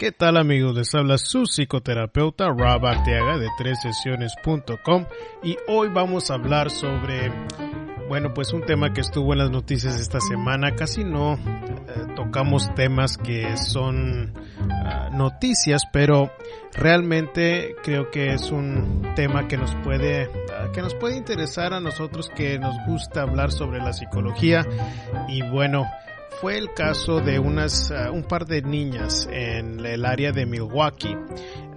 ¿Qué tal amigos? Les habla su psicoterapeuta Rob Arteaga de tres sesiones.com y hoy vamos a hablar sobre, bueno, pues un tema que estuvo en las noticias esta semana. Casi no eh, tocamos temas que son uh, noticias, pero realmente creo que es un tema que nos puede, uh, que nos puede interesar a nosotros que nos gusta hablar sobre la psicología y bueno, fue el caso de unas uh, un par de niñas en el área de Milwaukee,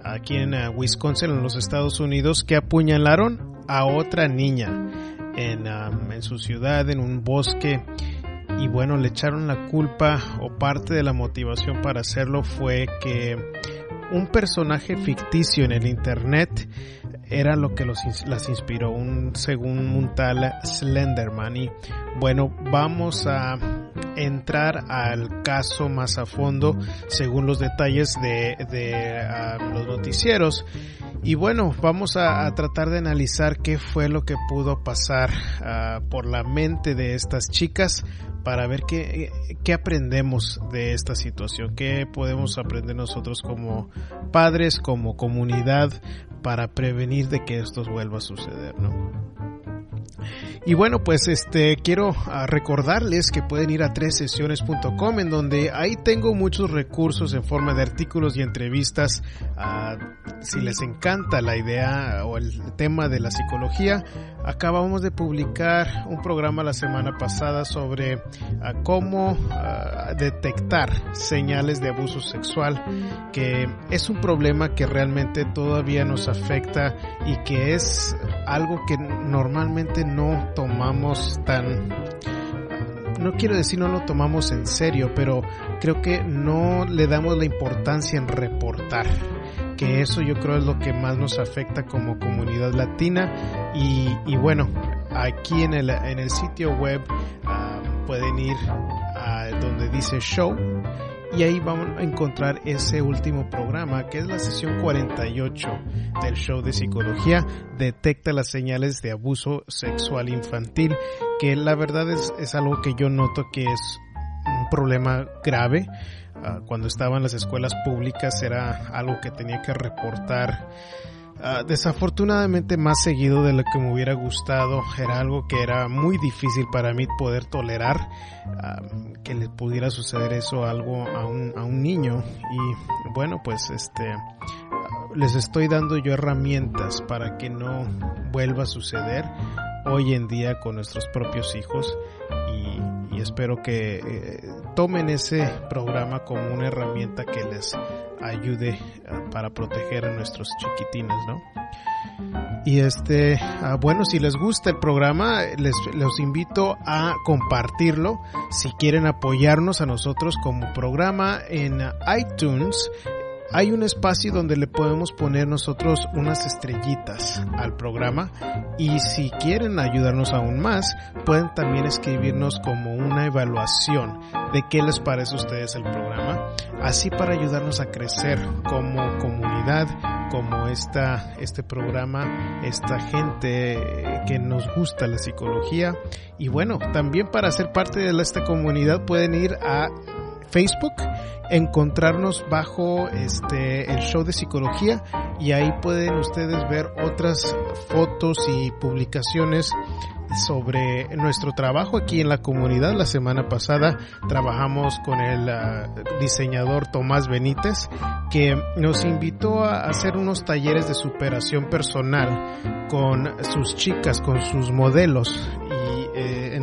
aquí en uh, Wisconsin, en los Estados Unidos, que apuñalaron a otra niña en, en su ciudad, en un bosque. Y bueno, le echaron la culpa o parte de la motivación para hacerlo fue que un personaje ficticio en el internet era lo que los, las inspiró, un, según un tal Slenderman. Y bueno, vamos a entrar al caso más a fondo según los detalles de, uh, los noticieros. Y bueno, vamos a, tratar de analizar qué fue lo que pudo pasar uh, por la mente de estas chicas para ver qué, qué aprendemos de esta situación, qué podemos aprender nosotros como padres, como comunidad, para prevenir de que esto vuelva a suceder, ¿no? Y bueno, pues este quiero uh, recordarles que pueden ir a tresesiones.com en donde ahí tengo muchos recursos en forma de artículos y entrevistas. Uh, si les encanta la idea o el tema de la psicología, acabamos de publicar un programa la semana pasada sobre cómo detectar señales de abuso sexual, que es un problema que realmente todavía nos afecta y que es algo que normalmente no tomamos tan no quiero decir no lo tomamos en serio, pero creo que no le damos la importancia en reportar, que eso yo creo es lo que más nos afecta como comunidad latina. Y, bueno, aquí en el, en el sitio web uh, pueden ir a donde dice show y ahí vamos a encontrar ese último programa que es la sesión 48 del show de psicología detecta las señales de abuso sexual infantil que la verdad es, es algo que yo noto que es un problema grave. Uh, cuando estaba en las escuelas públicas era algo que tenía que reportar Uh, desafortunadamente más seguido de lo que me hubiera gustado era algo que era muy difícil para mí poder tolerar uh, que le pudiera suceder eso algo a un, a un niño. Y bueno pues este uh, les estoy dando yo herramientas para que no vuelva a suceder hoy en día con nuestros propios hijos. Y, y espero que eh, tomen ese programa como una herramienta que les ayude uh, para proteger a nuestros chiquitines, ¿no? Y este, uh, bueno, si les gusta el programa, les los invito a compartirlo. Si quieren apoyarnos a nosotros como programa en iTunes, hay un espacio donde le podemos poner nosotros unas estrellitas al programa y si quieren ayudarnos aún más pueden también escribirnos como una evaluación de qué les parece a ustedes el programa así para ayudarnos a crecer como comunidad como esta este programa esta gente que nos gusta la psicología. Y bueno también para ser parte de esta comunidad pueden ir a Facebook, encontrarnos bajo este el show de psicología y ahí pueden ustedes ver otras fotos y publicaciones sobre nuestro trabajo aquí en la comunidad. La semana pasada trabajamos con el uh, diseñador Tomás Benítez que nos invitó a hacer unos talleres de superación personal con sus chicas, con sus modelos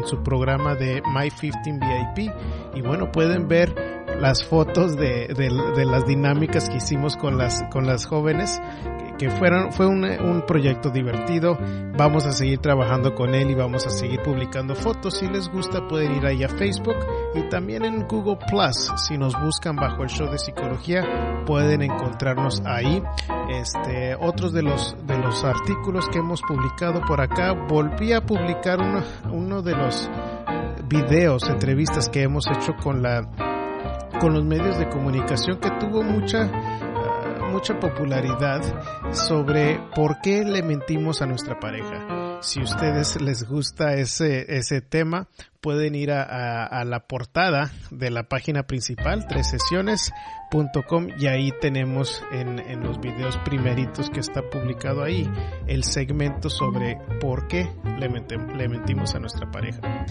en su programa de My 15 VIP y bueno pueden ver las fotos de, de, las dinámicas que hicimos con las con las jóvenes que fueron, fue un, un, proyecto divertido. Vamos a seguir trabajando con él y vamos a seguir publicando fotos. Si les gusta pueden ir ahí a Facebook y también en Google Plus. Si nos buscan bajo el show de psicología pueden encontrarnos ahí. Este, otros de los, de los artículos que hemos publicado por acá, volví a publicar uno, uno de los videos, entrevistas que hemos hecho con la con los medios de comunicación que tuvo mucha mucha popularidad sobre por qué le mentimos a nuestra pareja. Si a ustedes les gusta ese, ese tema, pueden ir a, a, la portada de la página principal, tres sesiones.com, y ahí tenemos en, en los videos primeritos que está publicado ahí el segmento sobre por qué le, le mentimos a nuestra pareja.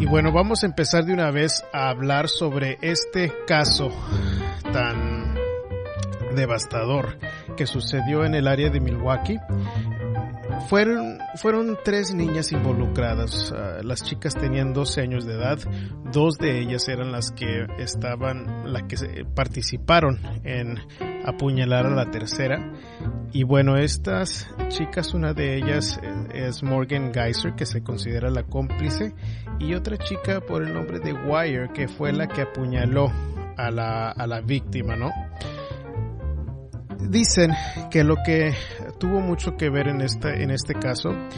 Y bueno, vamos a empezar de una vez a hablar sobre este caso tan devastador que sucedió en el área de Milwaukee. Fueron, fueron tres niñas involucradas. Uh, las chicas tenían 12 años de edad. Dos de ellas eran las que estaban, las que participaron en apuñalar a la tercera. Y bueno, estas chicas, una de ellas es Morgan Geyser, que se considera la cómplice, y otra chica por el nombre de Wire, que fue la que apuñaló a la, a la víctima, ¿no? Dicen que lo que tuvo mucho que ver en este, en este caso eh,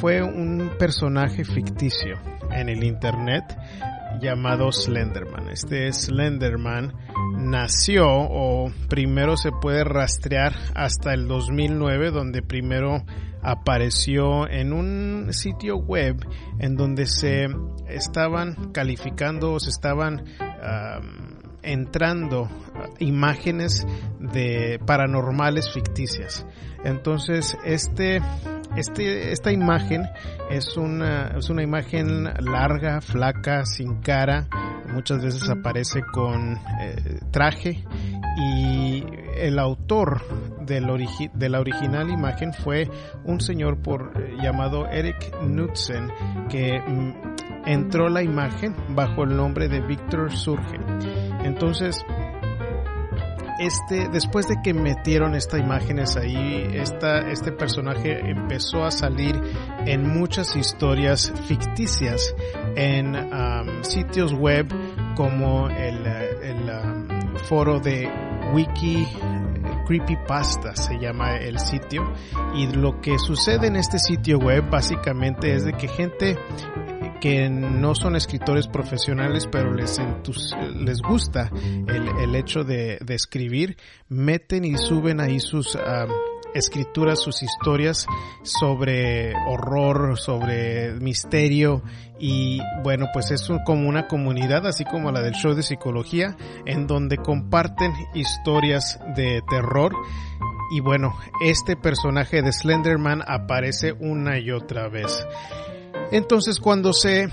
fue un personaje ficticio en el internet llamado Slenderman. Este Slenderman nació o primero se puede rastrear hasta el 2009 donde primero apareció en un sitio web en donde se estaban calificando o se estaban entrando imágenes de paranormales ficticias. Entonces, este, este, esta imagen es una, es una imagen larga, flaca, sin cara, muchas veces aparece con eh, traje y el autor del de la original imagen fue un señor por eh, llamado Eric Knudsen que mm, entró la imagen bajo el nombre de Víctor Surge. Entonces, este, después de que metieron estas imágenes ahí, esta, este personaje empezó a salir en muchas historias ficticias en sitios web como el, foro de Wiki Creepypasta se llama el sitio. Y lo que sucede en este sitio web básicamente es de que gente que no son escritores profesionales, pero les, les gusta el, el hecho de, escribir, meten y suben ahí sus escrituras, sus historias sobre horror, sobre misterio. Y bueno, pues es como una comunidad, así como la del show de psicología, en donde comparten historias de terror. Y bueno, este personaje de Slenderman aparece una y otra vez. Entonces cuando se,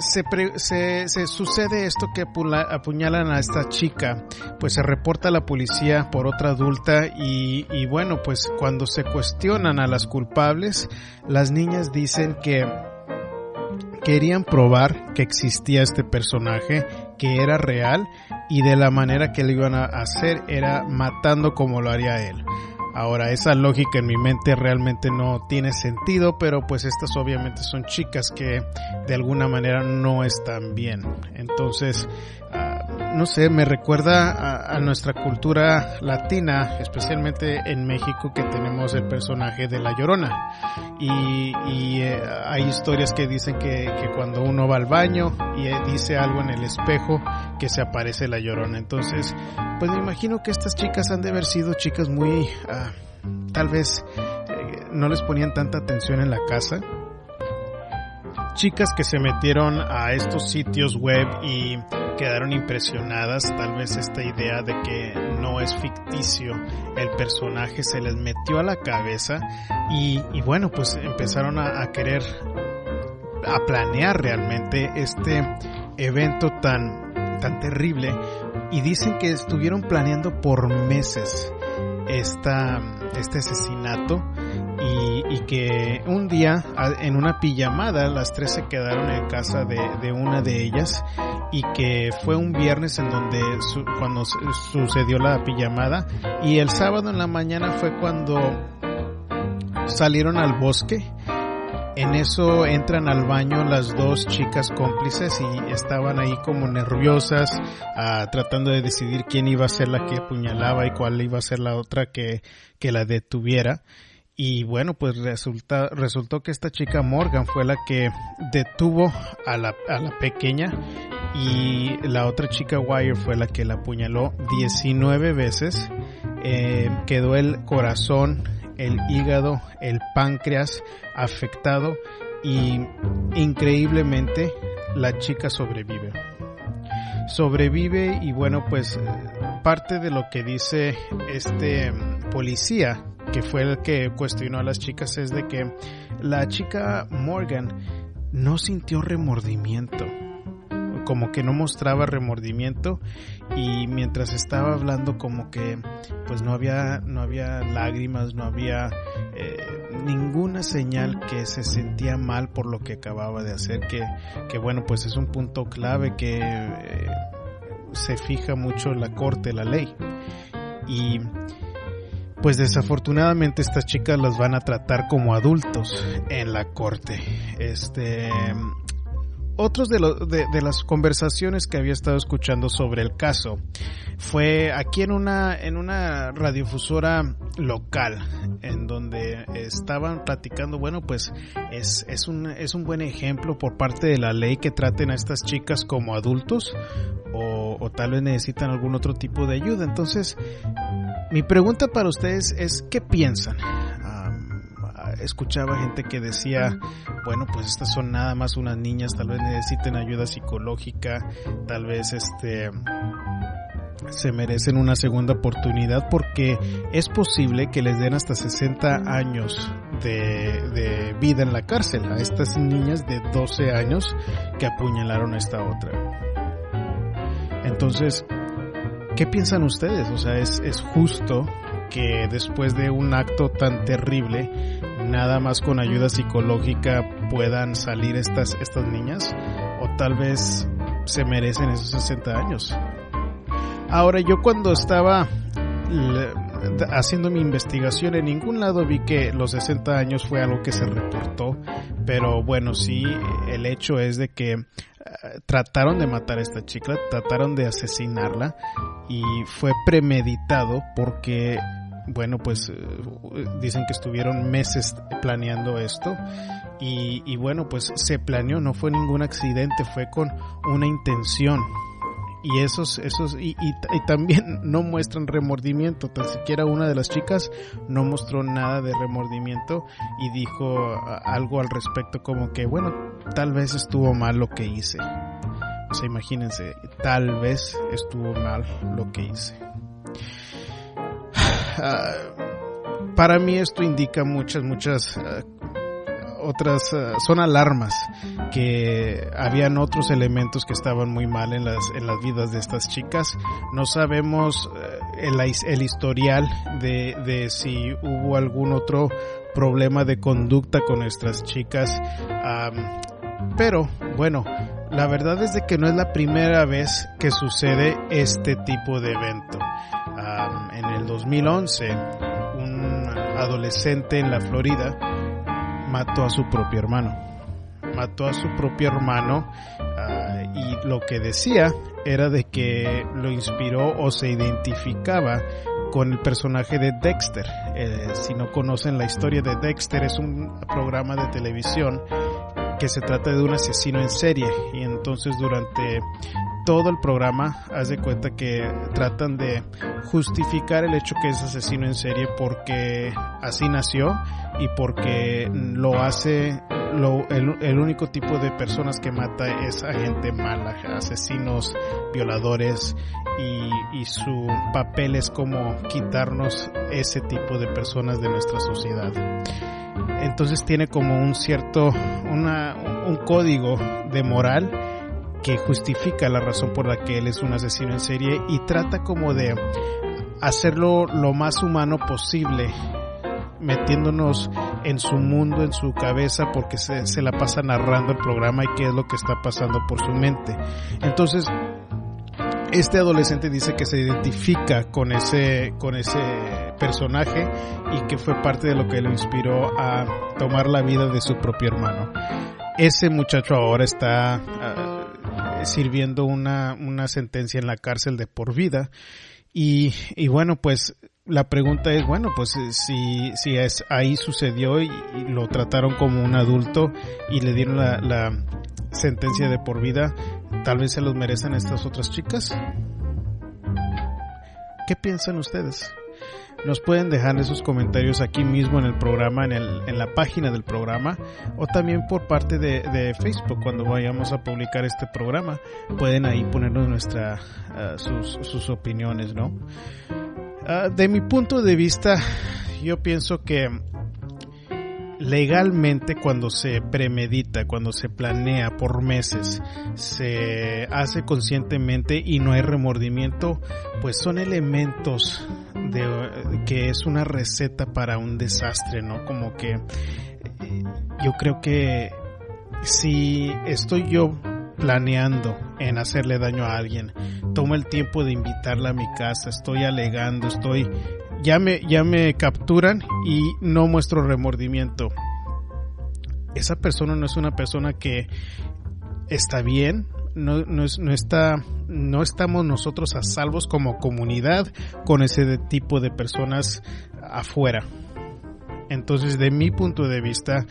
se, se, sucede esto que apuñalan a esta chica, pues se reporta a la policía por otra adulta y, y bueno, pues cuando se cuestionan a las culpables, las niñas dicen que querían probar que existía este personaje, que era real y de la manera que lo iban a hacer era matando como lo haría él. Ahora, esa lógica en mi mente realmente no tiene sentido, pero pues estas obviamente son chicas que de alguna manera no están bien. Entonces, uh, no sé, me recuerda a, nuestra cultura latina, especialmente en México, que tenemos el personaje de La Llorona. Y, eh, hay historias que dicen que, cuando uno va al baño y eh, dice algo en el espejo, que se aparece La Llorona. Entonces, pues me imagino que estas chicas han de haber sido chicas muy... Uh, tal vez eh, no les ponían tanta atención en la casa. Chicas que se metieron a estos sitios web y quedaron impresionadas, tal vez esta idea de que no es ficticio, el personaje se les metió a la cabeza y, bueno, pues empezaron a, a querer, a planear realmente este evento tan, tan terrible. Y dicen que estuvieron planeando por meses esta, este asesinato y, que un día en una pijamada las tres se quedaron en casa de, de una de ellas y que fue un viernes en donde cuando sucedió la pijamada y el sábado en la mañana fue cuando salieron al bosque en eso entran al baño las dos chicas cómplices y estaban ahí como nerviosas, ah, tratando de decidir quién iba a ser la que apuñalaba y cuál iba a ser la otra que, que la detuviera. Y bueno, pues resulta, resultó que esta chica Morgan fue la que detuvo a la, a la pequeña y la otra chica Wire fue la que la apuñaló 19 veces. Eh, quedó el corazón el hígado, el páncreas afectado y increíblemente la chica sobrevive. Sobrevive y bueno pues parte de lo que dice este policía que fue el que cuestionó a las chicas es de que la chica Morgan no sintió remordimiento como que no mostraba remordimiento y mientras estaba hablando como que pues no había no había lágrimas no había eh, ninguna señal que se sentía mal por lo que acababa de hacer que, que bueno pues es un punto clave que eh, se fija mucho la corte la ley. Y pues desafortunadamente estas chicas las van a tratar como adultos en la corte. Este, otros de, de, las conversaciones que había estado escuchando sobre el caso fue aquí en una, en una radiofusora local, en donde estaban platicando, bueno, pues es, es, un, es un buen ejemplo por parte de la ley que traten a estas chicas como adultos o tal vez necesitan algún otro tipo de ayuda. Entonces, mi pregunta para ustedes es, ¿qué piensan? escuchaba gente que decía, bueno, pues estas son nada más unas niñas, tal vez necesiten ayuda psicológica, tal vez este se merecen una segunda oportunidad porque es posible que les den hasta 60 años de, de, vida en la cárcel a estas niñas de 12 años que apuñalaron a esta otra. Entonces, ¿qué piensan ustedes? O sea, ¿es, es justo que después de un acto tan terrible nada más con ayuda psicológica puedan salir estas, estas niñas o tal vez se merecen esos 60 años. Ahora yo cuando estaba haciendo mi investigación en ningún lado vi que los 60 años fue algo que se reportó, pero bueno, sí, el hecho es de que eh, trataron de matar a esta chica, trataron de asesinarla y fue premeditado porque bueno, pues eh, dicen que estuvieron meses planeando esto y, y, bueno, pues se planeó, no fue ningún accidente, fue con una intención. Y esos, esos, y, y, también no muestran remordimiento, tan siquiera una de las chicas no mostró nada de remordimiento y dijo algo al respecto como que, bueno, tal vez estuvo mal lo que hice. O sea, imagínense, tal vez estuvo mal lo que hice. Ah, para mí esto indica muchas, muchas ah, otras, ah, son alarmas que habían otros elementos que estaban muy mal en las, en las vidas de estas chicas. No sabemos el, el historial de, de si hubo algún otro problema de conducta con nuestras chicas. pero bueno, la verdad es de que no es la primera vez que sucede este tipo de evento en el 2011 un adolescente en la Florida mató a su propio hermano. Mató a su propio hermano ah, y lo que decía era de que lo inspiró o se identificaba con el personaje de Dexter. Eh, si no conocen la historia de Dexter, es un programa de televisión que se trata de un asesino en serie y entonces durante todo el programa haz de cuenta que tratan de justificar el hecho que es asesino en serie porque así nació y porque lo hace lo, el, único tipo de personas que mata es a gente mala, asesinos, violadores y, y su papel es como quitarnos ese tipo de personas de nuestra sociedad. Entonces tiene como un cierto, una, un código de moral que justifica la razón por la que él es un asesino en serie y trata como de hacerlo lo más humano posible, metiéndonos en su mundo, en su cabeza, porque se, se la pasa narrando el programa y qué es lo que está pasando por su mente. Entonces, este adolescente dice que se identifica con ese, con ese personaje y que fue parte de lo que lo inspiró a tomar la vida de su propio hermano. Ese muchacho ahora está uh, sirviendo una, una sentencia en la cárcel de por vida y, y bueno, pues la pregunta es, bueno, pues si, si es, ahí sucedió y, y, lo trataron como un adulto y le dieron la, la sentencia de por vida, tal vez se los merecen estas otras chicas. ¿Qué piensan ustedes? Nos pueden dejar esos comentarios aquí mismo en el programa, en, el, en la página del programa, o también por parte de, Facebook cuando vayamos a publicar este programa. Pueden ahí ponernos nuestra, uh, sus, sus, opiniones, ¿no? Uh, de mi punto de vista, yo pienso que legalmente cuando se premedita, cuando se planea por meses, se hace conscientemente y no hay remordimiento, pues son elementos de que es una receta para un desastre, ¿no? Como que yo creo que si estoy yo planeando en hacerle daño a alguien, tomo el tiempo de invitarla a mi casa, estoy alegando, estoy ya me, ya me capturan y no muestro remordimiento. Esa persona no es una persona que está bien, no, no, es, no, está, no estamos nosotros a salvos como comunidad con ese tipo de personas afuera. Entonces, de mi punto de vista,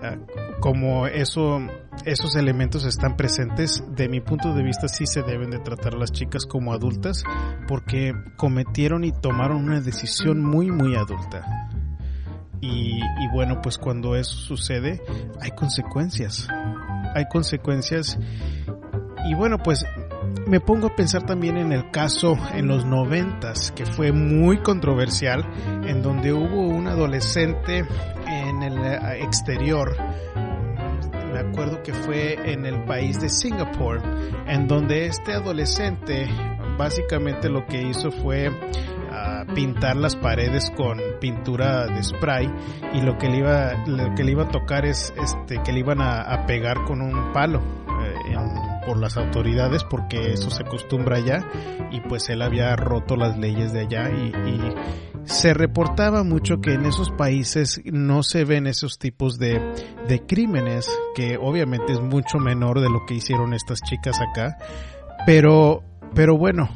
ah, como eso, esos elementos están presentes, de mi punto de vista sí se deben de tratar a las chicas como adultas porque cometieron y tomaron una decisión muy, muy adulta. Y, y bueno, pues cuando eso sucede, hay consecuencias. Hay consecuencias. Y bueno, pues me pongo a pensar también en el caso en los noventas que fue muy controversial en donde hubo un adolescente en el eh, exterior. Me acuerdo que fue en el país de Singapur en donde este adolescente básicamente lo que hizo fue uh, pintar las paredes con pintura de spray y lo que le iba lo que le iba a tocar es este que le iban a, a pegar con un palo eh, en, por las autoridades porque eso se acostumbra allá y pues él había roto las leyes de allá y, y se reportaba mucho que en esos países no se ven esos tipos de, de crímenes que obviamente es mucho menor de lo que hicieron estas chicas acá pero pero bueno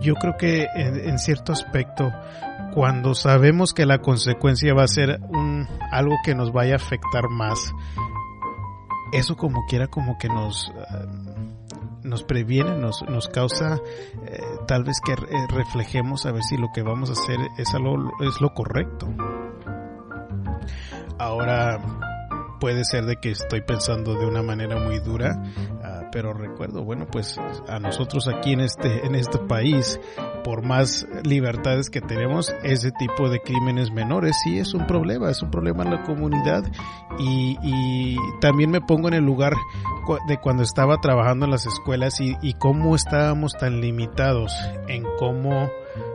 yo creo que en, en cierto aspecto cuando sabemos que la consecuencia va a ser un, algo que nos vaya a afectar más eso como quiera como que nos nos previene, nos, nos causa eh, tal vez que re reflejemos a ver si lo que vamos a hacer es, algo, es lo correcto. Ahora puede ser de que estoy pensando de una manera muy dura, uh, pero recuerdo, bueno, pues a nosotros aquí en este, en este país, por más libertades que tenemos, ese tipo de crímenes menores sí es un problema, es un problema en la comunidad y, y también me pongo en el lugar de cuando estaba trabajando en las escuelas y, cómo estábamos tan limitados en cómo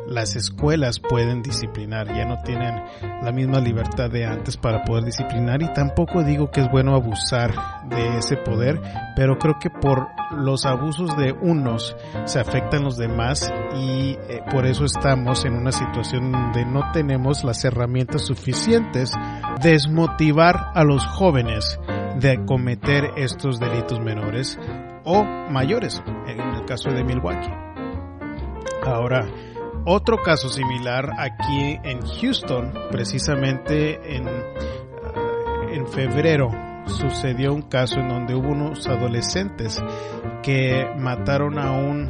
las escuelas pueden disciplinar, ya no tienen la misma libertad de antes para poder disciplinar y tampoco digo que es bueno abusar de ese poder, pero creo que por los abusos de unos se afectan los demás y eh, por eso estamos en una situación donde no tenemos las herramientas suficientes de desmotivar a los jóvenes de cometer estos delitos menores o mayores, en el caso de Milwaukee. Ahora, otro caso similar aquí en Houston, precisamente en, en febrero, sucedió un caso en donde hubo unos adolescentes que mataron a un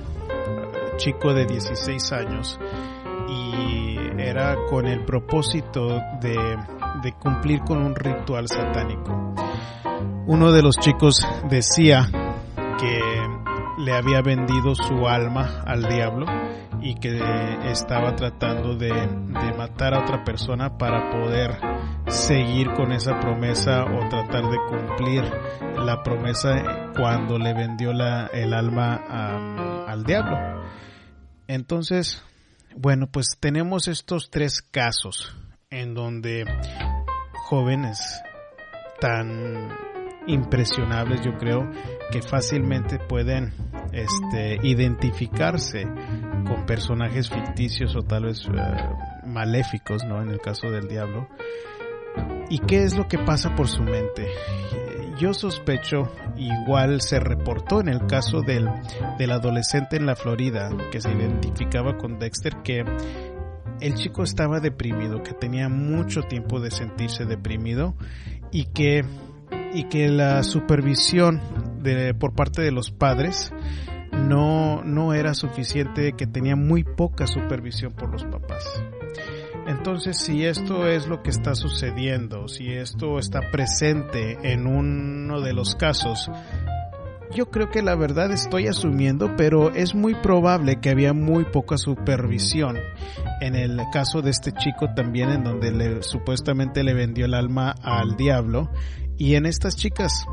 chico de 16 años y era con el propósito de, de cumplir con un ritual satánico. Uno de los chicos decía que le había vendido su alma al diablo y que estaba tratando de, de, matar a otra persona para poder seguir con esa promesa o tratar de cumplir la promesa cuando le vendió la, el alma al diablo. Entonces, bueno, pues tenemos estos tres casos en donde jóvenes tan impresionables, yo creo, que fácilmente pueden este, identificarse con personajes ficticios o tal vez eh, maléficos, ¿no? En el caso del diablo. ¿Y qué es lo que pasa por su mente? Yo sospecho, igual se reportó en el caso del, del adolescente en la Florida que se identificaba con Dexter, que el chico estaba deprimido, que tenía mucho tiempo de sentirse deprimido y que, y que la supervisión de, por parte de los padres no, no era suficiente, que tenía muy poca supervisión por los papás. Entonces, si esto es lo que está sucediendo, si esto está presente en uno de los casos, yo creo que la verdad estoy asumiendo, pero es muy probable que había muy poca supervisión. En el caso de este chico también, en donde le, supuestamente le vendió el alma al diablo, y en estas chicas.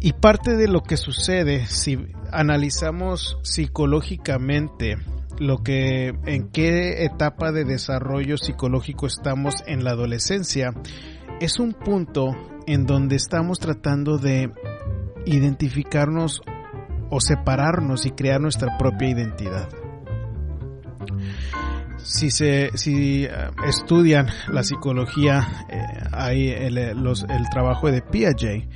Y parte de lo que sucede, si analizamos psicológicamente lo que, en qué etapa de desarrollo psicológico estamos en la adolescencia, es un punto en donde estamos tratando de identificarnos o separarnos y crear nuestra propia identidad. Si se si eh, estudian la psicología eh, hay el, el trabajo de Piaget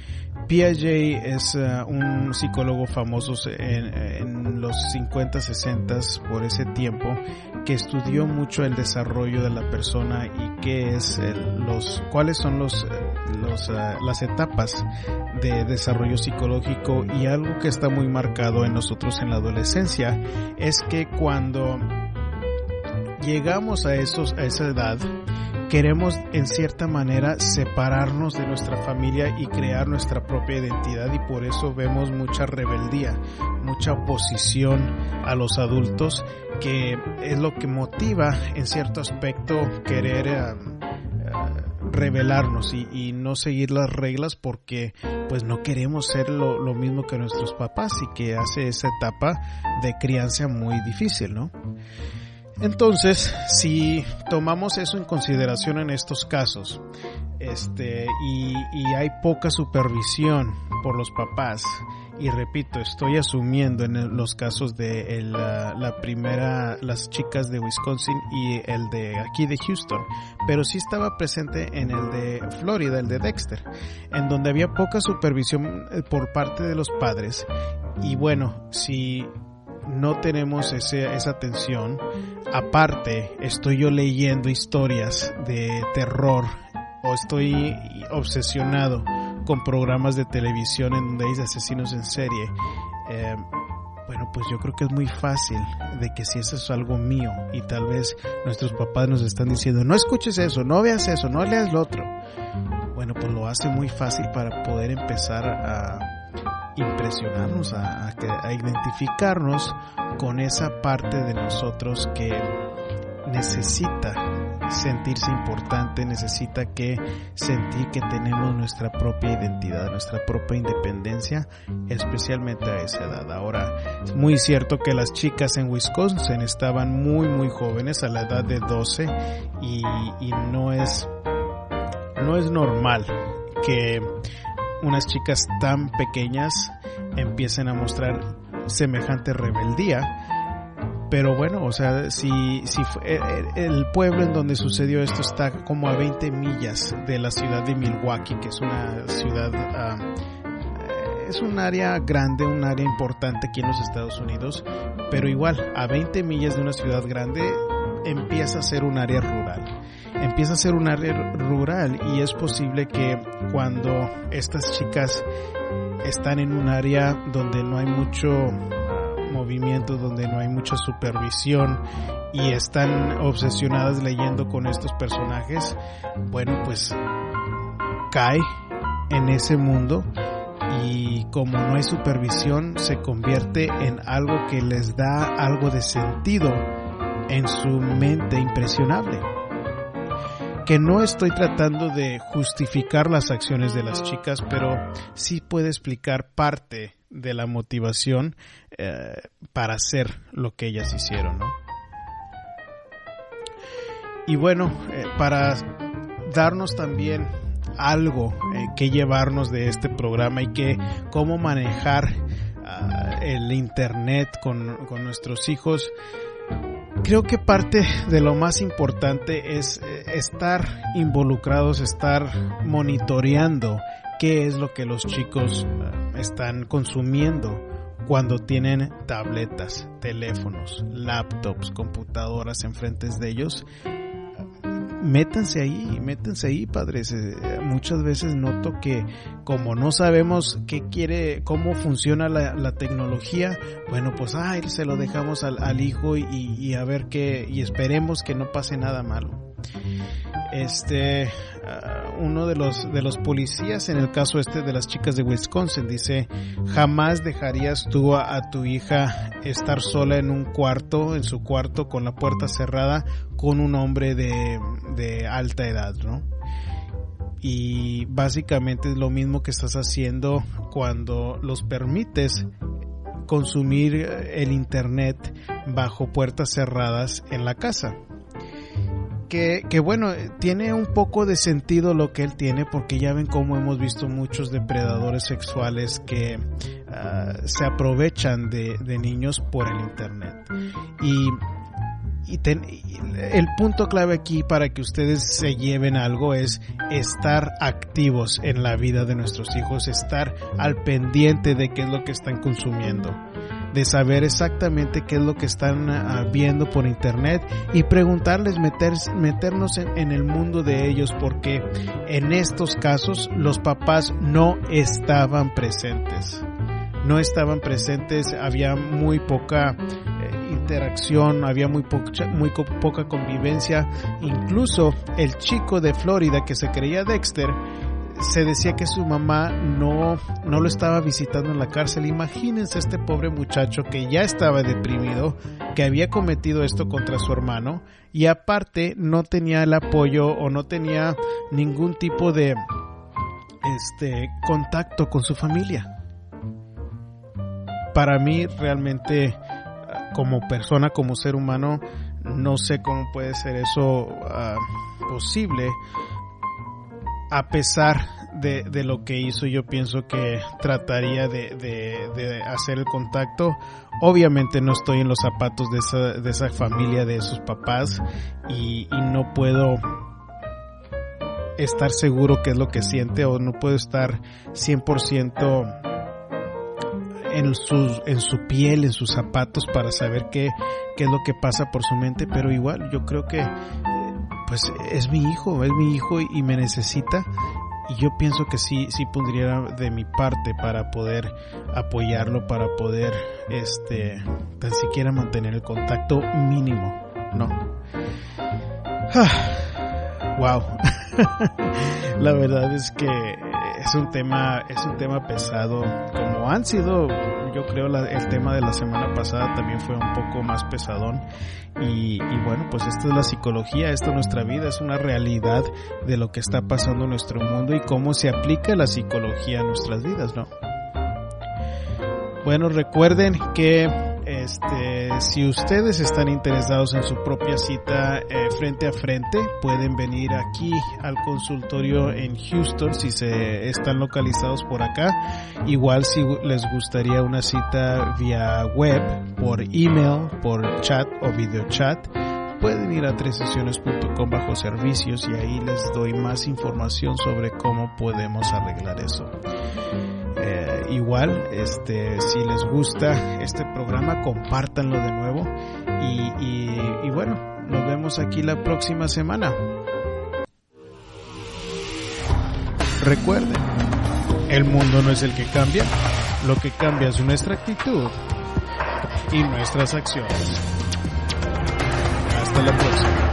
Piaget es uh, un psicólogo famoso en, los 50, 60 por ese tiempo que estudió mucho el desarrollo de la persona y qué es los cuáles son los, uh, las etapas de desarrollo psicológico. Y algo que está muy marcado en nosotros en la adolescencia es que cuando llegamos a esos a esa edad queremos en cierta manera separarnos de nuestra familia y crear nuestra propia identidad y por eso vemos mucha rebeldía, mucha oposición a los adultos que es lo que motiva en cierto aspecto querer uh, rebelarnos y, no seguir las reglas porque pues no queremos ser lo mismo que nuestros papás y que hace esa etapa de crianza muy difícil, ¿no? Entonces, si tomamos eso en consideración en estos casos, este, y, hay poca supervisión por los papás, y repito, estoy asumiendo en los casos de la, primera, las chicas de Wisconsin y el de aquí de Houston, pero sí estaba presente en el de Florida, el de Dexter, en donde había poca supervisión eh, por parte de los padres. Y bueno, si no tenemos ese, esa atención. Aparte, estoy yo leyendo historias de terror o estoy obsesionado con programas de televisión en donde hay asesinos en serie. Eh, bueno, pues yo creo que es muy fácil de que si eso es algo mío y tal vez nuestros papás nos están diciendo, no escuches eso, no veas eso, no leas lo otro. Bueno, pues lo hace muy fácil para poder empezar a impresionarnos, a, identificarnos con esa parte de nosotros que necesita sentirse importante, necesita que sentir que tenemos nuestra propia identidad, nuestra propia independencia, especialmente a esa edad. Ahora, es muy cierto que las chicas en Wisconsin estaban muy muy jóvenes a la edad de 12 y, y no es no es normal que unas chicas tan pequeñas empiecen a mostrar semejante rebeldía. Pero bueno, o sea, si, si eh, eh, el pueblo en donde sucedió esto está como a 20 millas de la ciudad de Milwaukee, que es una ciudad, ah, eh, es un área grande, un área importante aquí en los Estados Unidos, pero igual, a 20 millas de una ciudad grande empieza a ser un área rural empieza a ser un área rural y es posible que cuando estas chicas están en un área donde no hay mucho movimiento, donde no hay mucha supervisión y están obsesionadas leyendo con estos personajes, bueno, pues cae en ese mundo y como no hay supervisión se convierte en algo que les da algo de sentido en su mente impresionable que no estoy tratando de justificar las acciones de las chicas, pero sí puede explicar parte de la motivación eh, para hacer lo que ellas hicieron, ¿no? Y bueno, eh, para darnos también algo eh, que llevarnos de este programa y que cómo manejar ah, el internet con, con, nuestros hijos. Creo que parte de lo más importante es eh, estar involucrados, estar monitoreando qué es lo que los chicos ah, están consumiendo cuando tienen tabletas, teléfonos, laptops, computadoras enfrente de ellos métanse ahí, métanse ahí, padres. Eh, muchas veces noto que como no sabemos qué quiere, cómo funciona la, tecnología, bueno, pues ay, se lo dejamos al, al hijo y, y, a ver qué, y esperemos que no pase nada malo. Este, uh, uno de los, de los policías en el caso este de las chicas de Wisconsin dice, jamás dejarías tú a, a tu hija estar sola en un cuarto, en su cuarto con la puerta cerrada con un hombre de, de alta edad, ¿no? Y básicamente es lo mismo que estás haciendo cuando los permites consumir el internet bajo puertas cerradas en la casa que, bueno, tiene un poco de sentido lo que él tiene porque ya ven cómo hemos visto muchos depredadores sexuales que ah, se aprovechan de, niños por el Internet. Y, y el punto clave aquí para que ustedes se lleven algo es estar activos en la vida de nuestros hijos, estar al pendiente de qué es lo que están consumiendo de saber exactamente qué es lo que están ah, viendo por internet y preguntarles, meter, meternos en, el mundo de ellos porque en estos casos los papás no estaban presentes. No estaban presentes, había muy poca eh, interacción, había muy, muy poca convivencia. Incluso el chico de Florida que se creía Dexter se decía que su mamá no, no lo estaba visitando en la cárcel. Imagínense este pobre muchacho que ya estaba deprimido, que había cometido esto contra su hermano y aparte no tenía el apoyo o no tenía ningún tipo de este contacto con su familia. Para mí realmente como persona, como ser humano, no sé cómo puede ser eso uh, posible a pesar de, de, lo que hizo, yo pienso que trataría de, de, hacer el contacto. Obviamente no estoy en los zapatos de esa, de esa familia, de sus papás, y, y no puedo estar seguro qué es lo que siente o no puedo estar 100% en, sus, en su piel, en sus zapatos para saber qué, qué es lo que pasa por su mente, pero igual yo creo que pues es mi hijo, es mi hijo y me necesita y yo pienso que sí, sí pondría de mi parte para poder apoyarlo, para poder, este, tan siquiera mantener el contacto mínimo, ¿no? wow. La verdad es que es un tema, es un tema pesado, como han sido, yo creo, el tema de la semana pasada también fue un poco más pesadón. Y, y, bueno, pues esto es la psicología, esto es nuestra vida, es una realidad de lo que está pasando en nuestro mundo y cómo se aplica la psicología a nuestras vidas, ¿no? Bueno, recuerden que este, si ustedes están interesados en su propia cita eh, frente a frente, pueden venir aquí al consultorio en Houston si se están localizados por acá. Igual si les gustaría una cita vía web, por email, por chat o video chat, pueden ir a tresesiones.com bajo servicios y ahí les doy más información sobre cómo podemos arreglar eso. Eh, igual, este, si les gusta este programa, compártanlo de nuevo. Y, y bueno, nos vemos aquí la próxima semana. Recuerden, el mundo no es el que cambia, lo que cambia es nuestra actitud y nuestras acciones. Hasta la próxima.